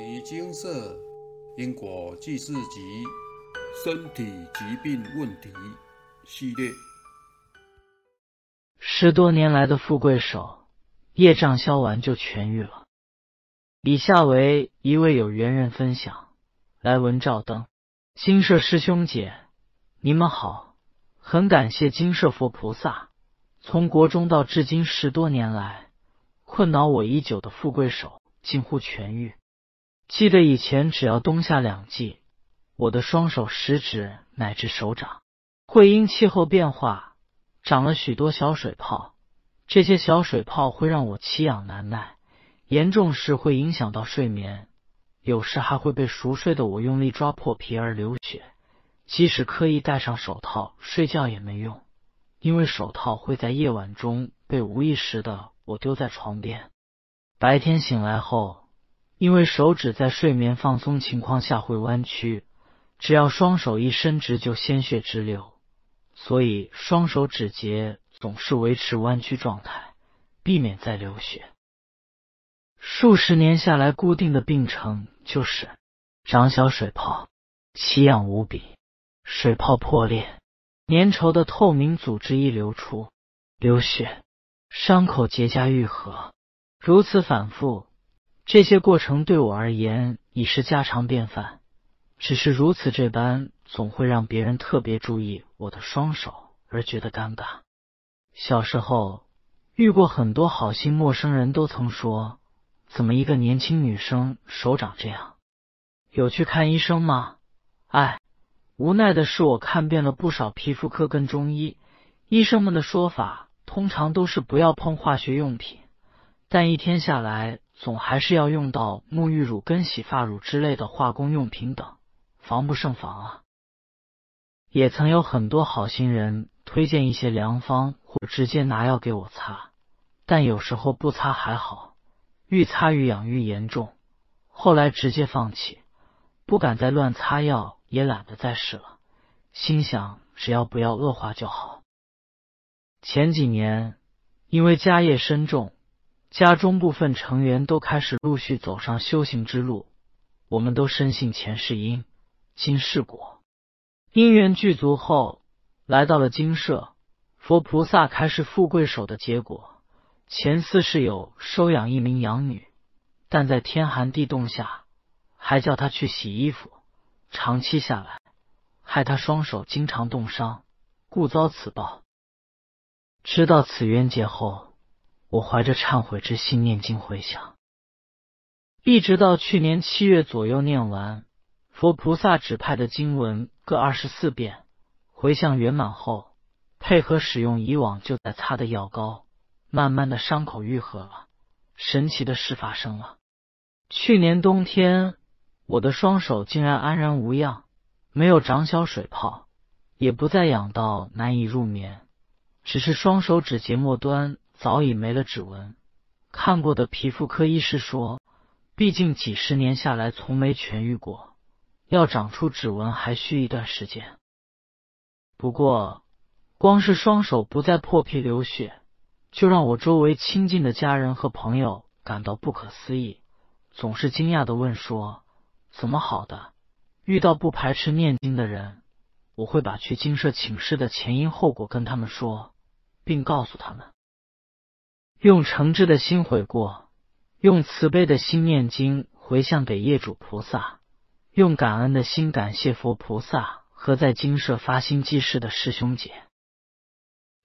尼精舍因果记事集身体疾病问题系列。十多年来的富贵手，业障消完就痊愈了。以下为一位有缘人分享：来文照灯，金舍师兄姐，你们好，很感谢金舍佛菩萨，从国中到至今十多年来，困扰我已久的富贵手近乎痊愈。记得以前只要冬夏两季，我的双手、食指乃至手掌，会因气候变化长了许多小水泡。这些小水泡会让我奇痒难耐，严重时会影响到睡眠，有时还会被熟睡的我用力抓破皮而流血。即使刻意戴上手套睡觉也没用，因为手套会在夜晚中被无意识的我丢在床边，白天醒来后。因为手指在睡眠放松情况下会弯曲，只要双手一伸直就鲜血直流，所以双手指节总是维持弯曲状态，避免再流血。数十年下来，固定的病程就是长小水泡，奇痒无比，水泡破裂，粘稠的透明组织一流出，流血，伤口结痂愈合，如此反复。这些过程对我而言已是家常便饭，只是如此这般，总会让别人特别注意我的双手，而觉得尴尬。小时候遇过很多好心陌生人，都曾说：“怎么一个年轻女生手长这样？有去看医生吗？”哎，无奈的是，我看遍了不少皮肤科跟中医，医生们的说法通常都是不要碰化学用品，但一天下来。总还是要用到沐浴乳跟洗发乳之类的化工用品等，防不胜防啊！也曾有很多好心人推荐一些良方，或直接拿药给我擦，但有时候不擦还好，愈擦愈痒愈严重，后来直接放弃，不敢再乱擦药，也懒得再试了，心想只要不要恶化就好。前几年因为家业深重。家中部分成员都开始陆续走上修行之路，我们都深信前世因，今世果，因缘具足后，来到了金舍，佛菩萨开始富贵手的结果。前四世有收养一名养女，但在天寒地冻下，还叫她去洗衣服，长期下来，害她双手经常冻伤，故遭此报。知道此冤结后。我怀着忏悔之心念经回想，一直到去年七月左右念完佛菩萨指派的经文各二十四遍，回向圆满后，配合使用以往就在擦的药膏，慢慢的伤口愈合了。神奇的事发生了，去年冬天我的双手竟然安然无恙，没有长小水泡，也不再痒到难以入眠，只是双手指节末端。早已没了指纹。看过的皮肤科医师说，毕竟几十年下来从没痊愈过，要长出指纹还需一段时间。不过，光是双手不再破皮流血，就让我周围亲近的家人和朋友感到不可思议，总是惊讶的问说：“怎么好的？”遇到不排斥念经的人，我会把去精舍请示的前因后果跟他们说，并告诉他们。用诚挚的心悔过，用慈悲的心念经回向给业主菩萨，用感恩的心感谢佛菩萨和在精舍发心济世的师兄姐。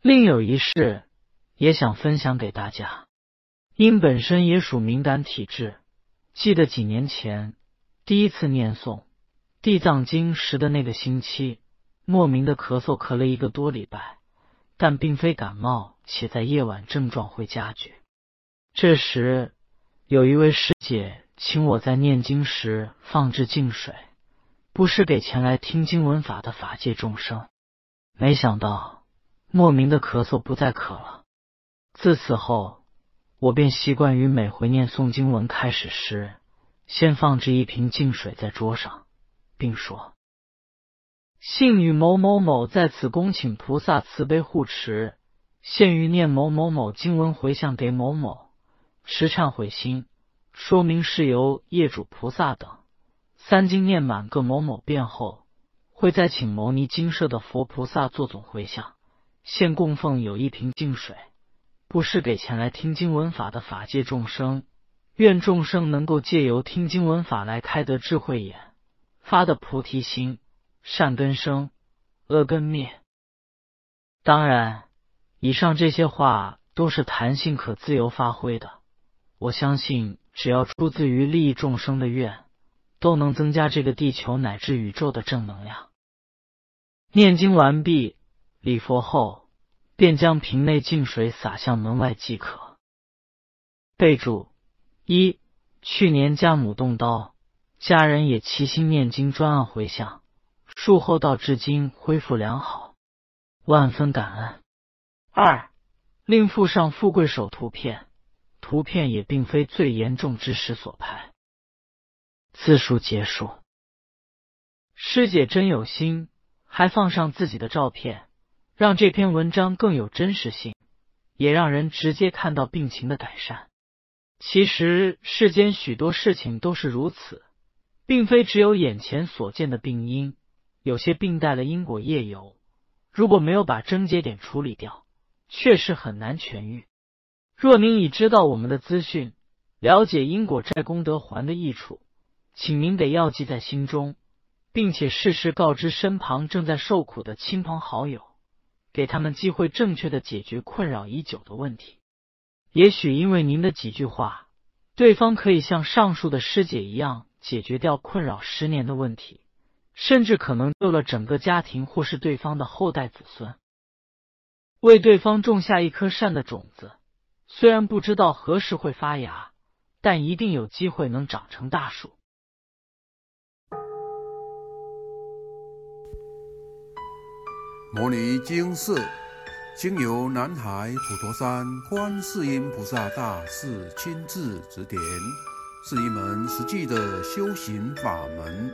另有一事也想分享给大家，因本身也属敏感体质，记得几年前第一次念诵地藏经时的那个星期，莫名的咳嗽咳了一个多礼拜。但并非感冒，且在夜晚症状会加剧。这时，有一位师姐请我在念经时放置净水，不是给前来听经闻法的法界众生。没想到，莫名的咳嗽不再咳了。自此后，我便习惯于每回念诵经文开始时，先放置一瓶净水在桌上，并说。幸与某某某在此恭请菩萨慈悲护持，现于念某某某经文回向给某某，持忏悔心，说明是由业主菩萨等。三经念满各某某遍后，会再请牟尼精舍的佛菩萨做总回向，现供奉有一瓶净水，布施给前来听经闻法的法界众生，愿众生能够借由听经闻法来开得智慧眼，发的菩提心，善根生，恶根灭。当然，以上这些话都是弹性可自由发挥的。我相信，只要出自于利益众生的愿，都能增加这个地球乃至宇宙的正能量。念经完毕，礼佛后，便将瓶内净水洒向门外即可。备注：一、去年家母动刀，家人也齐心念经专案回向，术后到至今恢复良好。万分感恩。二，另附上富贵手图片，图片也并非最严重之时所拍。字数结束。师姐真有心，还放上自己的照片，让这篇文章更有真实性，也让人直接看到病情的改善。其实世间许多事情都是如此，并非只有眼前所见的病因，有些病带了因果业由。如果没有把症结点处理掉，确实很难痊愈。若您已知道我们的资讯，了解因果债功德还的益处，请您得要记在心中，并且适时告知身旁正在受苦的亲朋好友，给他们机会正确的解决困扰已久的问题。也许因为您的几句话，对方可以像上述的师姐一样解决掉困扰十年的问题。甚至可能救了整个家庭，或是对方的后代子孙，为对方种下一颗善的种子。虽然不知道何时会发芽，但一定有机会能长成大树。摩尼经寺经由南海普陀山观世音菩萨大士亲自指点，是一门实际的修行法门。